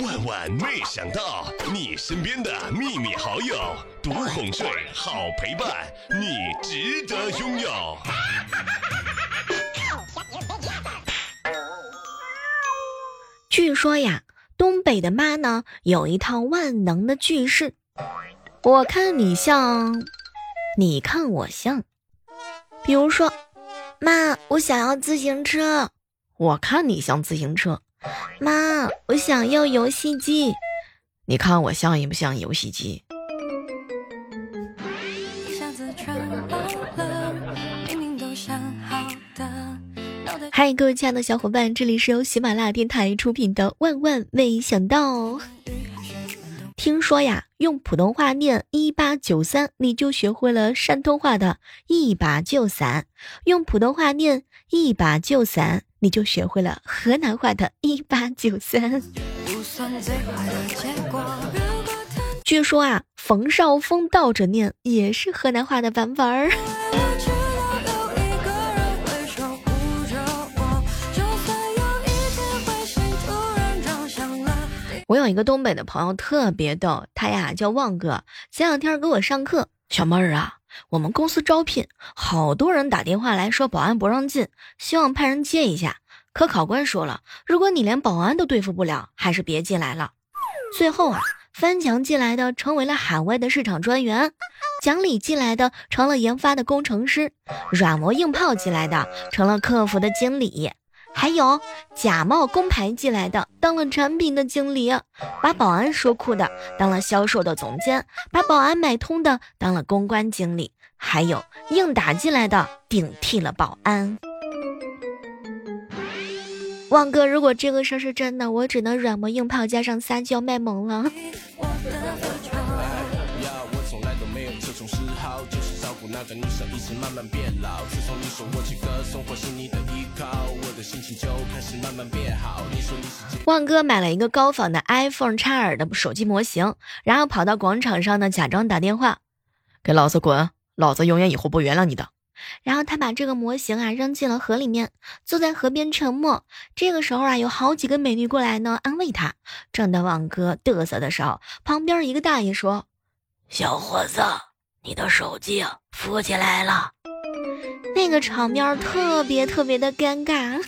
万万没想到，你身边的秘密好友，独哄睡，好陪伴，你值得拥有。据说呀，东北的妈呢有一套万能的句式，我看你像，你看我像。比如说，妈，我想要自行车，我看你像自行车。妈，我想要游戏机，你看我像不像游戏机？嗨，各位亲爱的小伙伴，这里是由喜马拉雅电台出品的《万万没想到》。听说呀，用普通话念一八九三，你就学会了山东话的一把就伞；用普通话念一把就伞。你就学会了河南话的一八九三。据说啊，冯绍峰倒着念也是河南话的版本儿。我有一个东北的朋友特别逗，他呀叫旺哥，前两天给我上课，小妹儿啊。我们公司招聘，好多人打电话来说保安不让进，希望派人接一下。可考官说了，如果你连保安都对付不了，还是别进来了。最后啊，翻墙进来的成为了海外的市场专员，讲理进来的成了研发的工程师，软磨硬泡进来的成了客服的经理。还有假冒工牌进来的，当了产品的经理；把保安说哭的，当了销售的总监；把保安买通的，当了公关经理；还有硬打进来的，顶替了保安。旺哥，如果这个事儿是真的，我只能软磨硬泡加上撒娇卖萌了。旺哥买了一个高仿的 iPhone 叉耳的手机模型，然后跑到广场上呢，假装打电话，给老子滚！老子永远以后不原谅你的。然后他把这个模型啊扔进了河里面，坐在河边沉默。这个时候啊，有好几个美女过来呢安慰他。正当旺哥嘚瑟的时候，旁边一个大爷说：“小伙子，你的手机浮起来了。”那个场面特别特别的尴尬。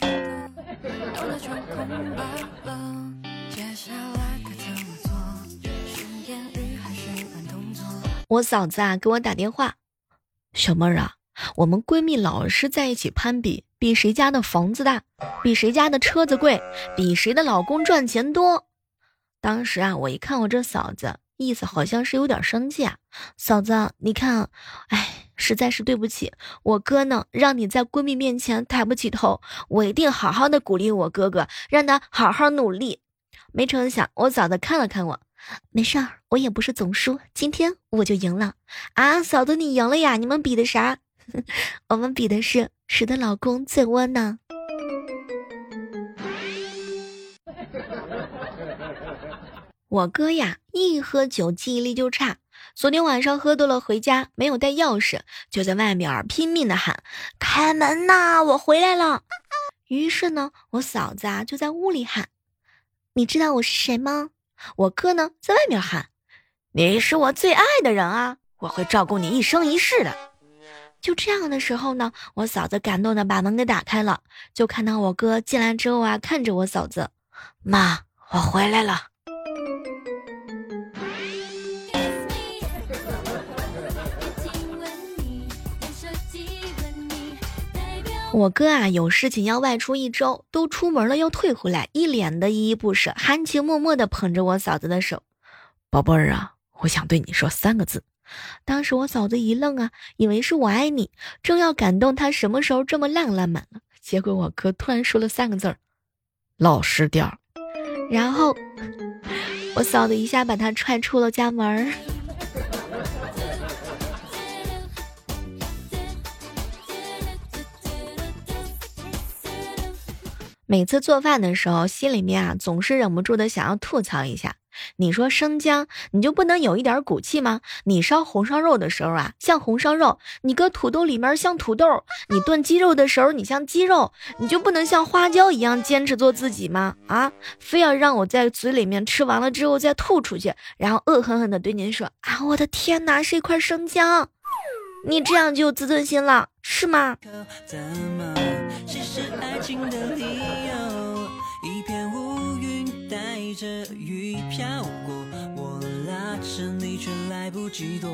我嫂子啊给我打电话，小妹儿啊，我们闺蜜老是在一起攀比，比谁家的房子大，比谁家的车子贵，比谁的老公赚钱多。当时啊，我一看我这嫂子，意思好像是有点生气啊。嫂子，你看，哎。实在是对不起，我哥呢，让你在闺蜜面前抬不起头，我一定好好的鼓励我哥哥，让他好好努力。没成想，我嫂子看了看我，没事儿，我也不是总输，今天我就赢了啊！嫂子你赢了呀？你们比的啥？我们比的是谁的老公最窝囊？我哥呀，一喝酒记忆力就差。昨天晚上喝多了回家，没有带钥匙，就在外面拼命的喊：“开门呐，我回来了！”于是呢，我嫂子啊就在屋里喊：“你知道我是谁吗？”我哥呢在外面喊：“你是我最爱的人啊，我会照顾你一生一世的。”就这样的时候呢，我嫂子感动的把门给打开了，就看到我哥进来之后啊，看着我嫂子：“妈，我回来了。”我哥啊，有事情要外出一周，都出门了又退回来，一脸的依依不舍，含情脉脉的捧着我嫂子的手。宝贝儿啊，我想对你说三个字。当时我嫂子一愣啊，以为是我爱你，正要感动他什么时候这么浪漫了，结果我哥突然说了三个字儿：老实点儿。然后我嫂子一下把他踹出了家门儿。每次做饭的时候，心里面啊总是忍不住的想要吐槽一下。你说生姜，你就不能有一点骨气吗？你烧红烧肉的时候啊，像红烧肉；你搁土豆里面像土豆；你炖鸡肉的时候，你像鸡肉，你就不能像花椒一样坚持做自己吗？啊，非要让我在嘴里面吃完了之后再吐出去，然后恶狠狠地对您说啊，我的天哪，是一块生姜，你这样就有自尊心了，是吗？怎么是爱情的理由着雨飘过，我拉着你却来不及躲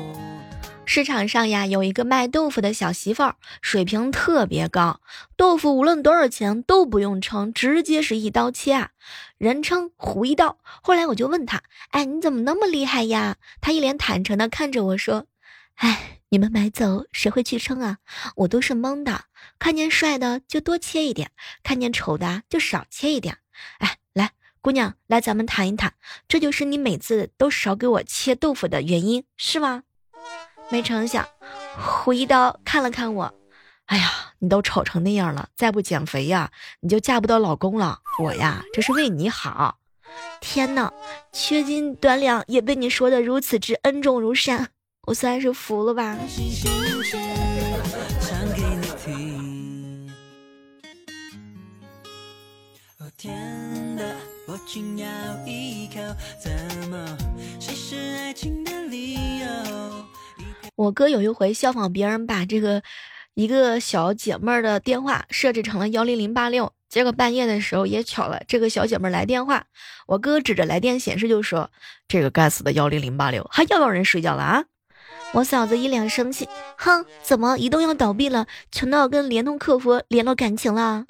市场上呀，有一个卖豆腐的小媳妇儿，水平特别高，豆腐无论多少钱都不用称，直接是一刀切啊，人称胡一刀。后来我就问他，哎，你怎么那么厉害呀？他一脸坦诚的看着我说，哎，你们买走谁会去称啊？我都是蒙的，看见帅的就多切一点，看见丑的就少切一点。哎，姑娘，来咱们谈一谈，这就是你每次都少给我切豆腐的原因，是吗？没成想，胡一刀看了看我，哎呀，你都丑成那样了，再不减肥呀，你就嫁不到老公了。我呀，这是为你好。天哪，缺斤短两也被你说的如此之恩重如山，我算是服了吧。紧咬一口，怎么谁是爱情的理由我哥有一回效仿别人，把这个一个小姐妹的电话设置成了幺零零八六，结果半夜的时候也巧了，这个小姐妹来电话，我哥指着来电显示就说：“这个该死的幺零零八六还要不要人睡觉了啊？”我嫂子一脸生气，哼，怎么移动要倒闭了，穷到跟联通客服联络感情了？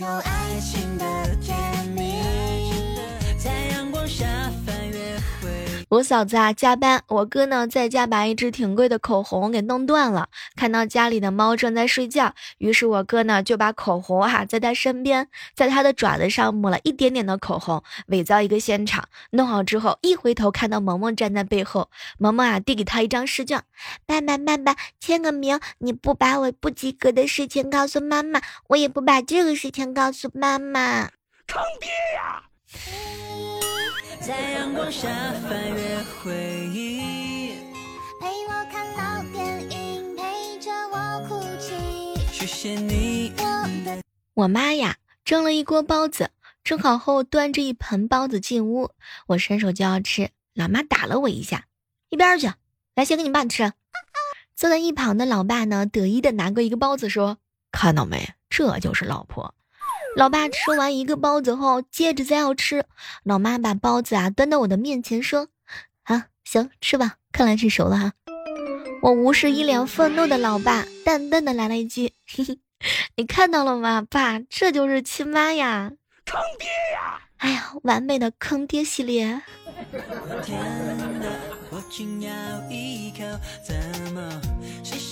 口爱情的甜我嫂子啊加班，我哥呢在家把一支挺贵的口红给弄断了。看到家里的猫正在睡觉，于是我哥呢就把口红哈在他身边，在他的爪子上抹了一点点的口红，伪造一个现场。弄好之后，一回头看到萌萌站在背后，萌萌啊递给他一张试卷，爸爸爸爸签个名。你不把我不及格的事情告诉妈妈，我也不把这个事情告诉妈妈。坑爹呀！在阳光下翻阅回忆，陪我看老电影，陪着我哭泣。谢谢你。我的我妈呀，蒸了一锅包子，蒸好后端着一盆包子进屋，我伸手就要吃，老妈打了我一下，一边去，来先给你爸吃。坐在一旁的老爸呢，得意的拿过一个包子说：“看到没，这就是老婆。”老爸吃完一个包子后，接着再要吃。老妈把包子啊端到我的面前，说：“啊，行，吃吧，看来是熟了哈。”我无视一脸愤怒的老爸，淡淡的来了一句：“嘿嘿，你看到了吗，爸？这就是亲妈呀，坑爹呀！哎呀，完美的坑爹系列。”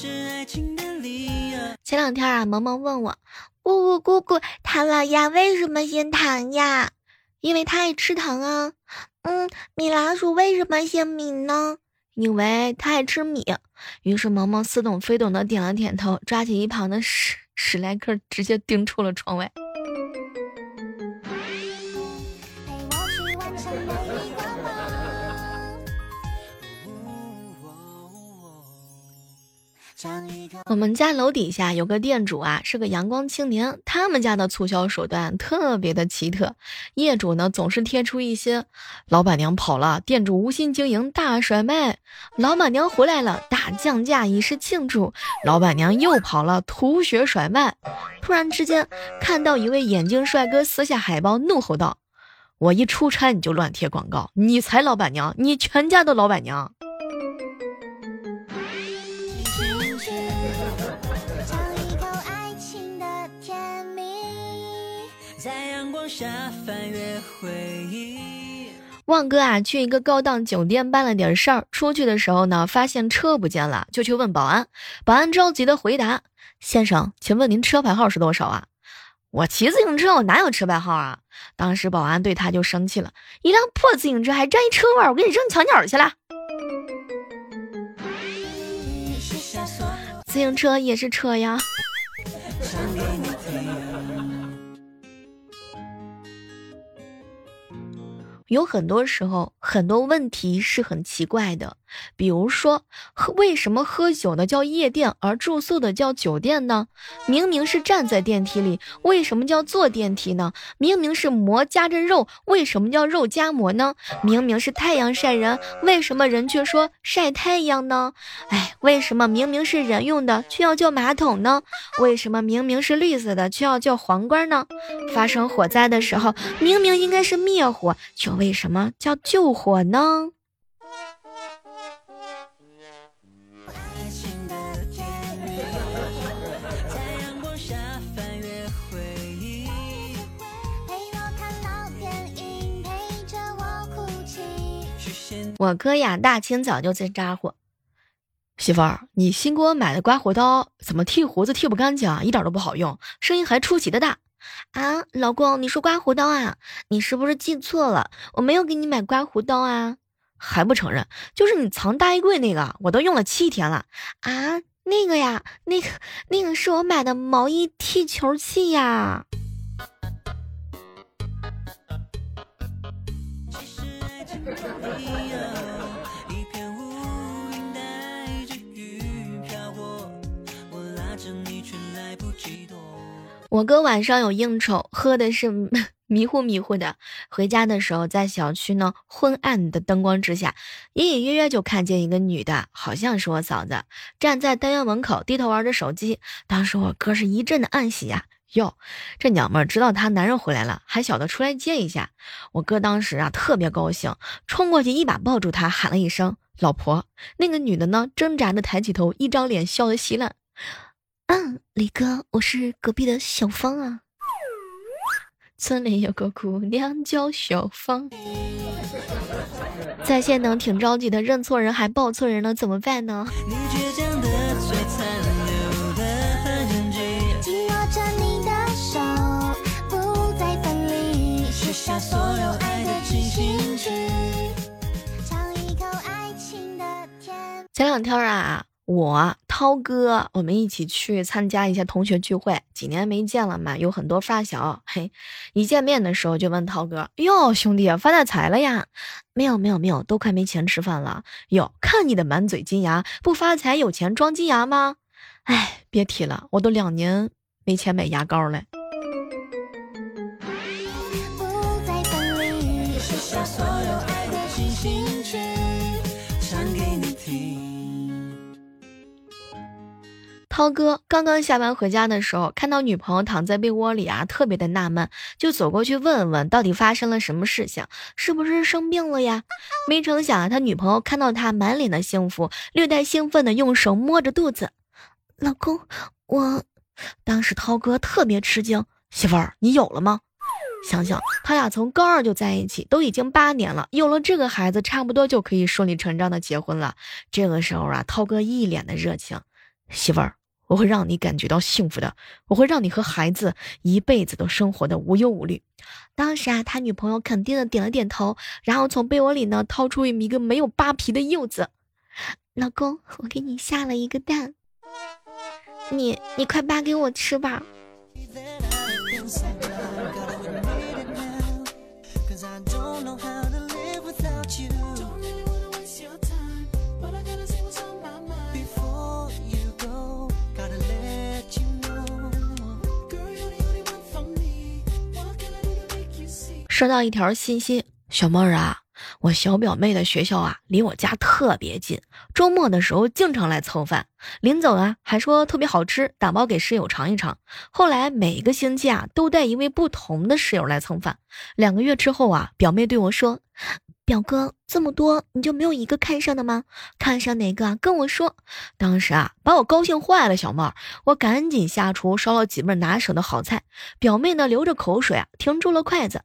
是爱情的理由前两天啊，萌萌问我。姑姑姑姑，唐老鸭为什么姓唐呀？因为它爱吃糖啊。嗯，米老鼠为什么姓米呢？因为它爱吃米。于是萌萌似懂非懂的点了点头，抓起一旁的史史莱克，直接盯出了窗外。我们家楼底下有个店主啊，是个阳光青年。他们家的促销手段特别的奇特，业主呢总是贴出一些“老板娘跑了，店主无心经营大甩卖”，“老板娘回来了，大降价以示庆祝”，“老板娘又跑了，吐血甩卖”。突然之间，看到一位眼镜帅哥撕下海报，怒吼道：“我一出差你就乱贴广告，你才老板娘，你全家都老板娘！”下翻阅回忆旺哥啊，去一个高档酒店办了点事儿，出去的时候呢，发现车不见了，就去问保安。保安着急的回答：“先生，请问您车牌号是多少啊？”我骑自行车，我哪有车牌号啊？当时保安对他就生气了：“一辆破自行车还占一车位，我给你扔墙角去了。”自行车也是车呀。有很多时候，很多问题是很奇怪的。比如说，喝为什么喝酒的叫夜店，而住宿的叫酒店呢？明明是站在电梯里，为什么叫坐电梯呢？明明是馍夹着肉，为什么叫肉夹馍呢？明明是太阳晒人，为什么人却说晒太阳呢？哎，为什么明明是人用的，却要叫马桶呢？为什么明明是绿色的，却要叫皇冠呢？发生火灾的时候，明明应该是灭火，却为什么叫救火呢？我哥呀，大清早就在咋呼：“媳妇儿，你新给我买的刮胡刀怎么剃胡子剃不干净啊？一点都不好用，声音还出奇的大。”啊，老公，你说刮胡刀啊？你是不是记错了？我没有给你买刮胡刀啊，还不承认？就是你藏大衣柜那个，我都用了七天了。啊，那个呀，那个那个是我买的毛衣剃球器呀。我哥晚上有应酬，喝的是 迷糊迷糊的。回家的时候，在小区呢昏暗的灯光之下，隐隐约约就看见一个女的，好像是我嫂子，站在单元门口低头玩着手机。当时我哥是一阵的暗喜呀，哟，这娘们知道她男人回来了，还晓得出来接一下。我哥当时啊特别高兴，冲过去一把抱住她，喊了一声“老婆”。那个女的呢挣扎着抬起头，一张脸笑得稀烂。嗯，李哥，我是隔壁的小芳啊。村里有个姑娘叫小芳，在线等挺着急的，认错人还报错人了，怎么办呢？前两天啊。我涛哥，我们一起去参加一下同学聚会，几年没见了嘛，有很多发小。嘿，一见面的时候就问涛哥：“哟，兄弟发大财了呀？”“没有，没有，没有，都快没钱吃饭了。”“哟，看你的满嘴金牙，不发财有钱装金牙吗？”“哎，别提了，我都两年没钱买牙膏了。”涛哥刚刚下班回家的时候，看到女朋友躺在被窝里啊，特别的纳闷，就走过去问问到底发生了什么事情，是不是生病了呀？没成想啊，他女朋友看到他满脸的幸福，略带兴奋的用手摸着肚子，老公，我，当时涛哥特别吃惊，媳妇儿，你有了吗？想想他俩从高二就在一起，都已经八年了，有了这个孩子，差不多就可以顺理成章的结婚了。这个时候啊，涛哥一脸的热情，媳妇儿。我会让你感觉到幸福的，我会让你和孩子一辈子都生活的无忧无虑。当时啊，他女朋友肯定的点了点头，然后从被窝里呢掏出一个没有扒皮的柚子。老公，我给你下了一个蛋，你你快扒给我吃吧。收到一条信息，小妹儿啊，我小表妹的学校啊，离我家特别近，周末的时候经常来蹭饭，临走啊还说特别好吃，打包给室友尝一尝。后来每个星期啊，都带一位不同的室友来蹭饭。两个月之后啊，表妹对我说：“表哥这么多，你就没有一个看上的吗？看上哪个跟我说。”当时啊，把我高兴坏了，小妹儿，我赶紧下厨烧了几份拿手的好菜。表妹呢，流着口水啊，停住了筷子。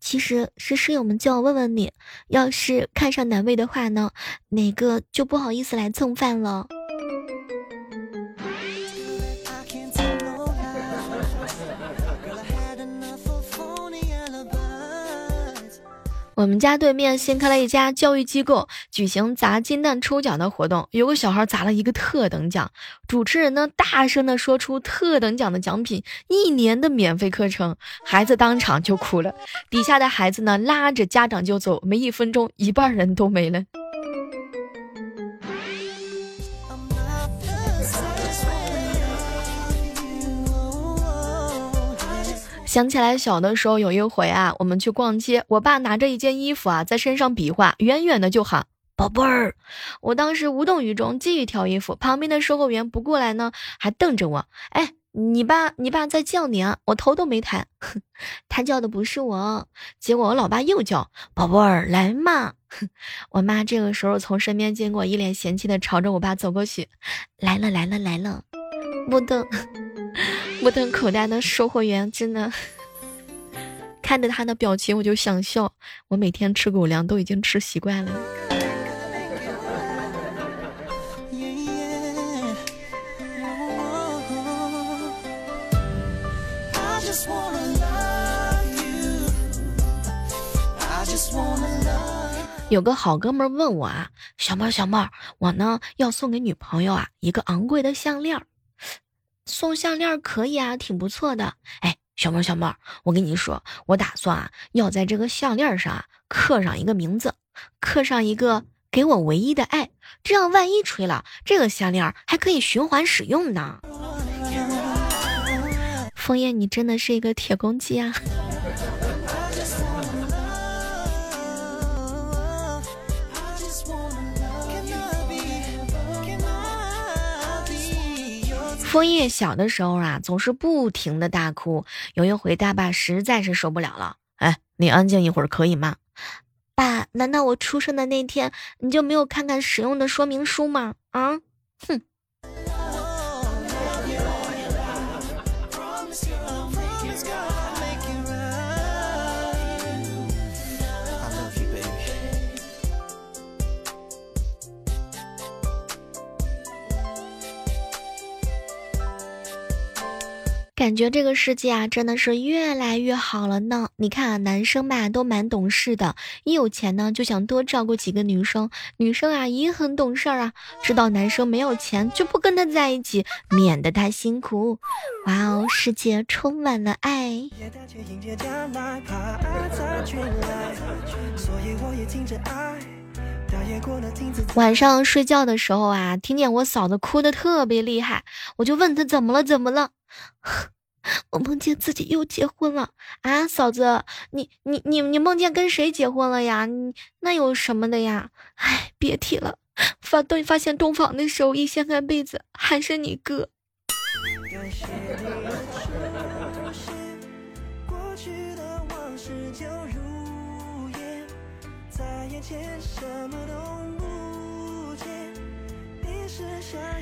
其实是室友们叫我问问你，要是看上哪位的话呢，哪个就不好意思来蹭饭了。我们家对面新开了一家教育机构，举行砸金蛋抽奖的活动，有个小孩砸了一个特等奖，主持人呢大声的说出特等奖的奖品，一年的免费课程，孩子当场就哭了，底下的孩子呢拉着家长就走，没一分钟，一半人都没了。想起来小的时候有一回啊，我们去逛街，我爸拿着一件衣服啊在身上比划，远远的就喊宝贝儿。我当时无动于衷，继续挑衣服。旁边的售货员不过来呢，还瞪着我。哎，你爸，你爸在叫你啊！我头都没抬，他叫的不是我。结果我老爸又叫宝贝儿来嘛。我妈这个时候从身边经过，一脸嫌弃的朝着我爸走过去，来了来了来了，不等。目瞪口呆的售货员真的 看着他的表情，我就想笑。我每天吃狗粮都已经吃习惯了。有个好哥们问我啊，小妹儿小妹儿，我呢要送给女朋友啊一个昂贵的项链。送项链可以啊，挺不错的。哎，小猫，小猫，我跟你说，我打算啊，要在这个项链上啊刻上一个名字，刻上一个给我唯一的爱，这样万一吹了，这个项链还可以循环使用呢。枫叶，你真的是一个铁公鸡啊！枫叶小的时候啊，总是不停的大哭。有一回，大爸实在是受不了了，哎，你安静一会儿可以吗？爸，难道我出生的那天你就没有看看使用的说明书吗？啊，哼。感觉这个世界啊，真的是越来越好了呢。你看啊，男生吧都蛮懂事的，一有钱呢就想多照顾几个女生；女生啊也很懂事儿啊，知道男生没有钱就不跟他在一起，免得他辛苦。哇哦，世界充满了爱。晚上睡觉的时候啊，听见我嫂子哭的特别厉害，我就问她怎么了，怎么了？我梦见自己又结婚了啊，嫂子，你你你你梦见跟谁结婚了呀？你那有什么的呀？哎，别提了，发对发现洞房的时候一掀开被子，还是你哥。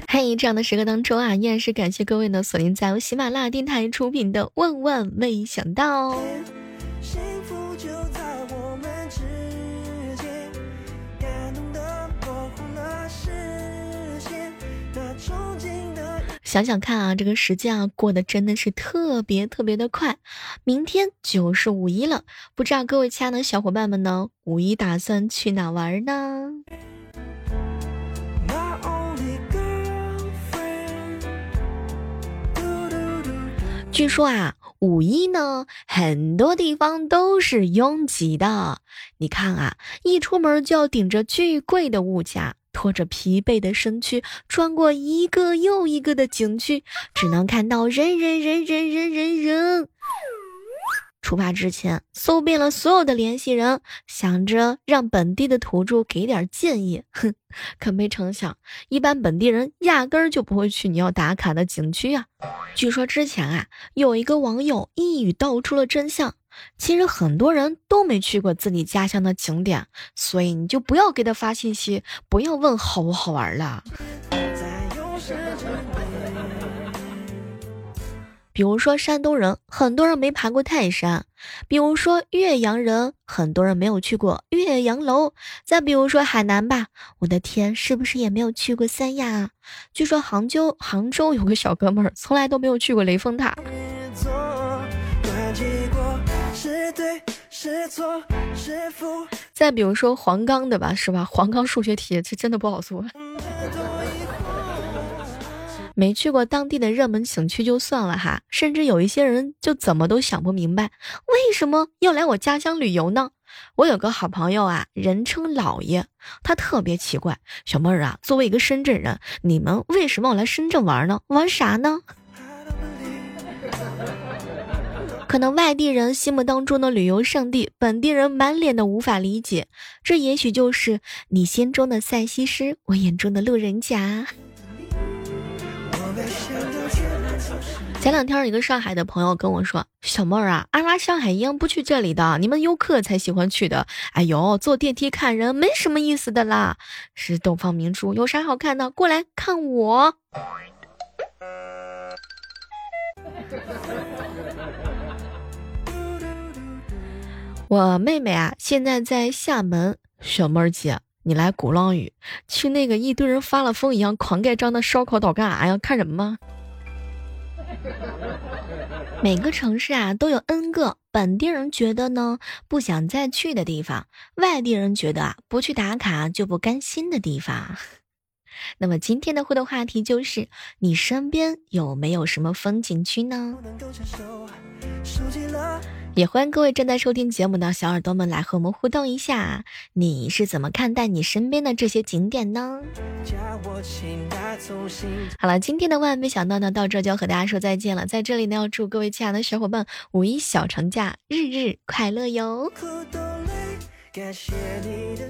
嘿，这样的时刻当中啊，依然是感谢各位呢锁定在由喜马拉雅电台出品的《万万没想到》。想想看啊，这个时间啊过得真的是特别特别的快，明天就是五一了，不知道各位亲爱的小伙伴们呢，五一打算去哪玩呢？据说啊，五一呢，很多地方都是拥挤的。你看啊，一出门就要顶着巨贵的物价，拖着疲惫的身躯，穿过一个又一个的景区，只能看到人人人人人人人。出发之前，搜遍了所有的联系人，想着让本地的土著给点建议，哼，可没成想，一般本地人压根儿就不会去你要打卡的景区啊。据说之前啊，有一个网友一语道出了真相，其实很多人都没去过自己家乡的景点，所以你就不要给他发信息，不要问好不好玩了。比如说山东人，很多人没爬过泰山；比如说岳阳人，很多人没有去过岳阳楼；再比如说海南吧，我的天，是不是也没有去过三亚？据说杭州，杭州有个小哥们儿，从来都没有去过雷峰塔。再比如说黄冈的吧，是吧？黄冈数学题这真的不好做。没去过当地的热门景区就算了哈，甚至有一些人就怎么都想不明白，为什么要来我家乡旅游呢？我有个好朋友啊，人称老爷，他特别奇怪，小妹儿啊，作为一个深圳人，你们为什么要来深圳玩呢？玩啥呢？可能外地人心目当中的旅游胜地，本地人满脸的无法理解。这也许就是你心中的塞西施，我眼中的路人甲。前两天，一个上海的朋友跟我说：“小妹儿啊，阿拉上海一样不去这里的，你们游客才喜欢去的。哎呦，坐电梯看人没什么意思的啦。是东方明珠，有啥好看的？过来看我。”我妹妹啊，现在在厦门。小妹儿姐，你来鼓浪屿，去那个一堆人发了疯一样狂盖章的烧烤岛干啥呀？看人吗？每个城市啊都有 N 个本地人觉得呢不想再去的地方，外地人觉得啊不去打卡就不甘心的地方。那么今天的互动话题就是：你身边有没有什么风景区呢？也欢迎各位正在收听节目的小耳朵们来和我们互动一下，你是怎么看待你身边的这些景点呢？好了，今天的万万没想到呢，到这就要和大家说再见了。在这里呢，要祝各位亲爱的小伙伴五一小长假日日快乐哟！感谢你的